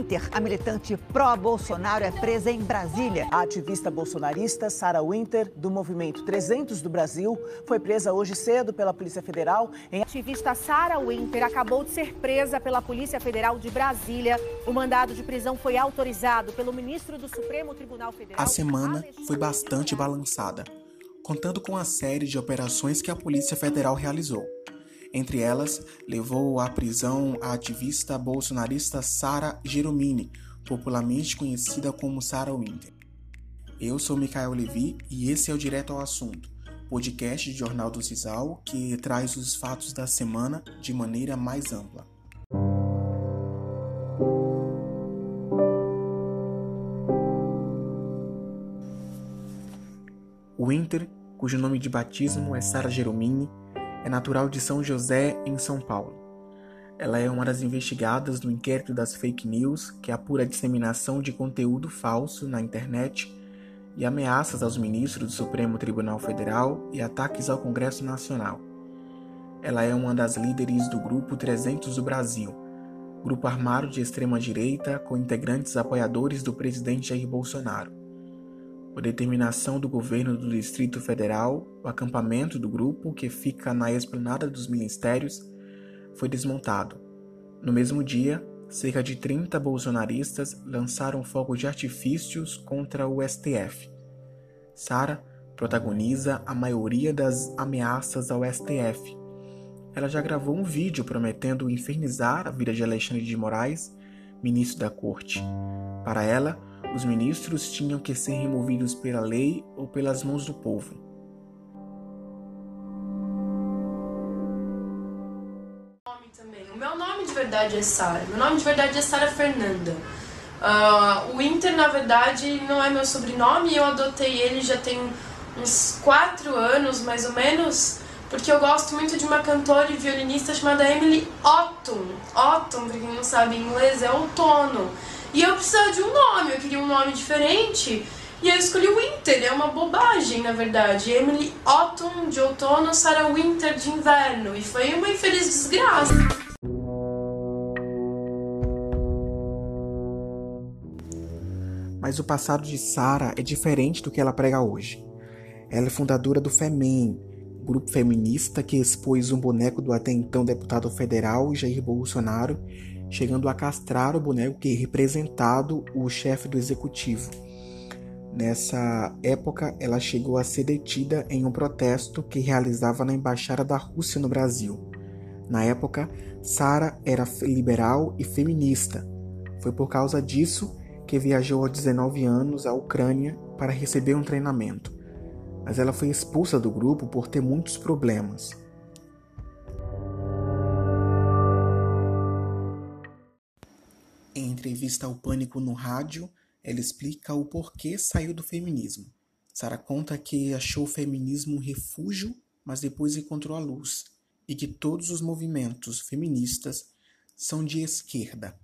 Winter, a militante pró-Bolsonaro, é presa em Brasília. A ativista bolsonarista Sarah Winter, do Movimento 300 do Brasil, foi presa hoje cedo pela Polícia Federal. Em... A ativista Sarah Winter acabou de ser presa pela Polícia Federal de Brasília. O mandado de prisão foi autorizado pelo ministro do Supremo Tribunal Federal. A semana foi bastante balançada, contando com a série de operações que a Polícia Federal realizou. Entre elas, levou à prisão a ativista bolsonarista Sara Geromini, popularmente conhecida como Sarah Winter. Eu sou Micael Levi e esse é o Direto ao Assunto, podcast de Jornal do Cisal que traz os fatos da semana de maneira mais ampla. Winter, cujo nome de batismo é Sara Geromini, é natural de São José, em São Paulo. Ela é uma das investigadas do inquérito das fake news, que apura a disseminação de conteúdo falso na internet e ameaças aos ministros do Supremo Tribunal Federal e ataques ao Congresso Nacional. Ela é uma das líderes do Grupo 300 do Brasil, grupo armado de extrema-direita com integrantes apoiadores do presidente Jair Bolsonaro. Por determinação do governo do Distrito Federal, o acampamento do grupo, que fica na esplanada dos ministérios, foi desmontado. No mesmo dia, cerca de 30 bolsonaristas lançaram fogos de artifícios contra o STF. Sara protagoniza a maioria das ameaças ao STF. Ela já gravou um vídeo prometendo infernizar a vida de Alexandre de Moraes, ministro da Corte. Para ela, os ministros tinham que ser removidos pela lei ou pelas mãos do povo. O meu nome de verdade é Sara. Meu nome de verdade é Sara Fernanda. Uh, o Inter, na verdade, não é meu sobrenome. Eu adotei ele já tem uns quatro anos, mais ou menos, porque eu gosto muito de uma cantora e violinista chamada Emily Otton. Otton, pra quem não sabe em inglês, é outono. E eu precisava de um nome, eu queria um nome diferente. E eu escolhi Winter, é uma bobagem, na verdade. Emily Autumn de outono, Sarah Winter de inverno. E foi uma infeliz desgraça. Mas o passado de Sarah é diferente do que ela prega hoje. Ela é fundadora do FEMEN, grupo feminista que expôs um boneco do até então deputado federal Jair Bolsonaro chegando a castrar o boneco que representado o chefe do executivo. Nessa época, ela chegou a ser detida em um protesto que realizava na embaixada da Rússia no Brasil. Na época, Sara era liberal e feminista. Foi por causa disso que viajou aos 19 anos à Ucrânia para receber um treinamento. Mas ela foi expulsa do grupo por ter muitos problemas. Em entrevista ao Pânico no rádio, ela explica o porquê saiu do feminismo. Sara conta que achou o feminismo um refúgio, mas depois encontrou a luz, e que todos os movimentos feministas são de esquerda.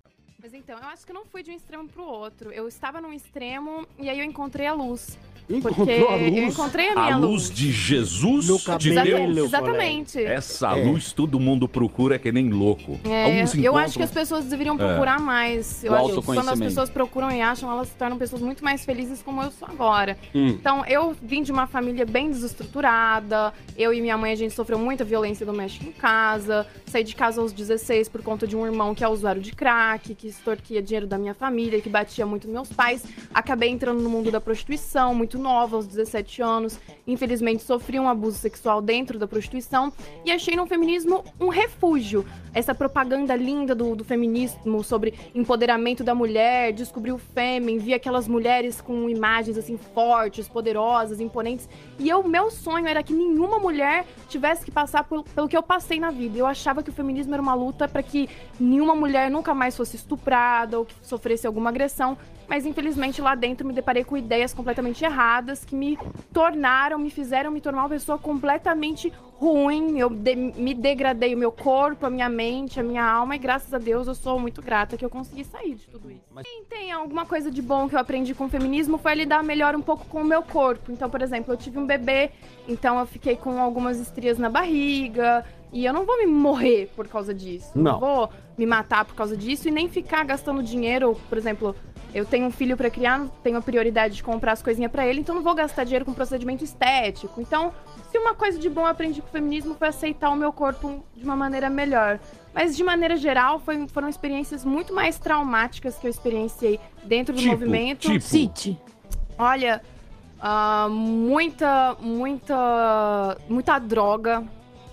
Mas então, eu acho que não fui de um extremo para o outro. Eu estava num extremo e aí eu encontrei a luz. Encontrou a luz. Eu encontrei a minha a luz. luz. de Jesus, No de cabelo. Deus. Exatamente. Essa É. luz todo mundo procura que nem louco. É, Alguns eu acho que as pessoas deveriam procurar mais. Eu O acho que quando as pessoas procuram e acham, elas se tornam pessoas muito mais felizes como eu sou agora. Hum. Então, eu vim de uma família bem desestruturada. Eu e minha mãe, a gente sofreu muita violência doméstica em casa. Saí de casa aos 16 por conta de um irmão que é usuário de crack, que extorquia dinheiro da minha família, que batia muito meus pais. Acabei entrando no mundo da prostituição, muito nova, aos 17 anos. Infelizmente, sofri um abuso sexual dentro da prostituição. E achei no feminismo um refúgio. Essa propaganda linda do, do feminismo sobre empoderamento da mulher, descobri o fêmen, vi aquelas mulheres com imagens assim fortes, poderosas, imponentes. E eu, meu sonho era que nenhuma mulher tivesse que passar por- pelo que eu passei na vida. Eu achava que o feminismo era uma luta para que nenhuma mulher nunca mais fosse estuprada ou que sofresse alguma agressão. mas infelizmente lá dentro me deparei com ideias completamente erradas que me tornaram, me fizeram me tornar uma pessoa completamente ruim. Eu de me degradei o meu corpo, a minha mente, a minha alma, e graças a Deus eu sou muito grata que eu consegui sair de tudo isso. Mas... Quem tem alguma coisa de bom que eu aprendi com o feminismo foi lidar melhor um pouco com o meu corpo. Então, por exemplo, eu tive um bebê, então eu fiquei com algumas estrias na barriga. E eu não vou me morrer por causa disso. Não. não vou me matar por causa disso e nem ficar gastando dinheiro, por exemplo, eu tenho um filho para criar, tenho a prioridade de comprar as coisinhas para ele, então não vou gastar dinheiro com procedimento estético. Então, se uma coisa de bom eu aprendi com o feminismo foi aceitar o meu corpo de uma maneira melhor. Mas, de maneira geral, foi, foram experiências muito mais traumáticas que eu experienciei dentro do Tipo, movimento. tipo. Cite. Olha, ah, muita, muita, muita droga.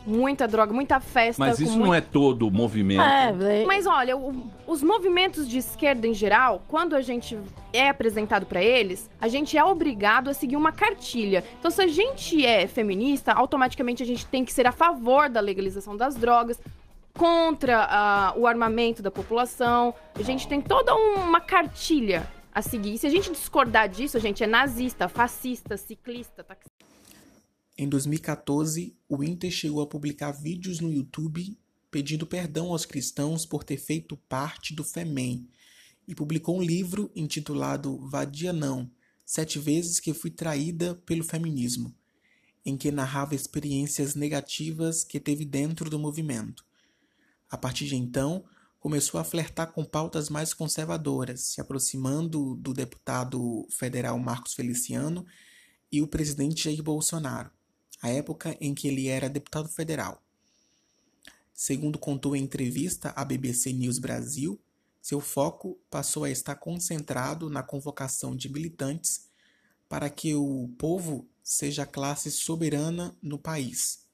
Muita droga, muita festa. Mas com isso muito- não é todo o movimento. É, é, mas olha, o- os movimentos de esquerda em geral, quando a gente é apresentado pra eles, a gente é obrigado a seguir uma cartilha. Então, se a gente é feminista, automaticamente a gente tem que ser a favor da legalização das drogas, contra ah, o armamento da população. A gente tem toda uma cartilha a seguir. E se a gente discordar disso, a gente é nazista, fascista, ciclista, taxista. Em 2014, o Inter chegou a publicar vídeos no YouTube pedindo perdão aos cristãos por ter feito parte do FEMEN e publicou um livro intitulado Vadia Não, Sete Vezes que Fui Traída pelo Feminismo, em que narrava experiências negativas que teve dentro do movimento. A partir de então, começou a flertar com pautas mais conservadoras, se aproximando do deputado federal Marcos Feliciano e o presidente Jair Bolsonaro, a época em que ele era deputado federal. Segundo contou em entrevista à BBC News Brasil, seu foco passou a estar concentrado na convocação de militantes para que o povo seja a classe soberana no país.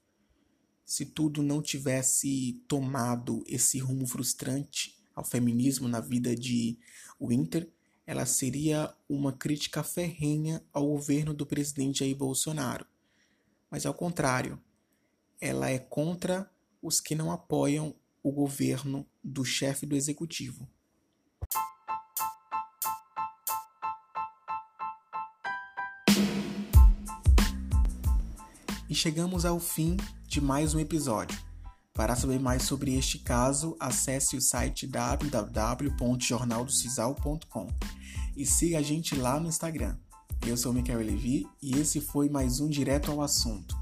Se tudo não tivesse tomado esse rumo frustrante ao feminismo na vida de Winter, ela seria uma crítica ferrenha ao governo do presidente Jair Bolsonaro. Mas ao contrário, ela é contra os que não apoiam o governo do chefe do executivo. E chegamos ao fim de mais um episódio. Para saber mais sobre este caso, acesse o site www.jornaldocisal.com e siga a gente lá no Instagram. Eu sou Michael Levi e esse foi mais um Direto ao Assunto,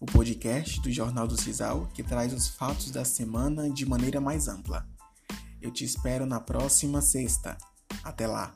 o podcast do Jornal do Cisal que traz os fatos da semana de maneira mais ampla. Eu te espero na próxima sexta. Até lá!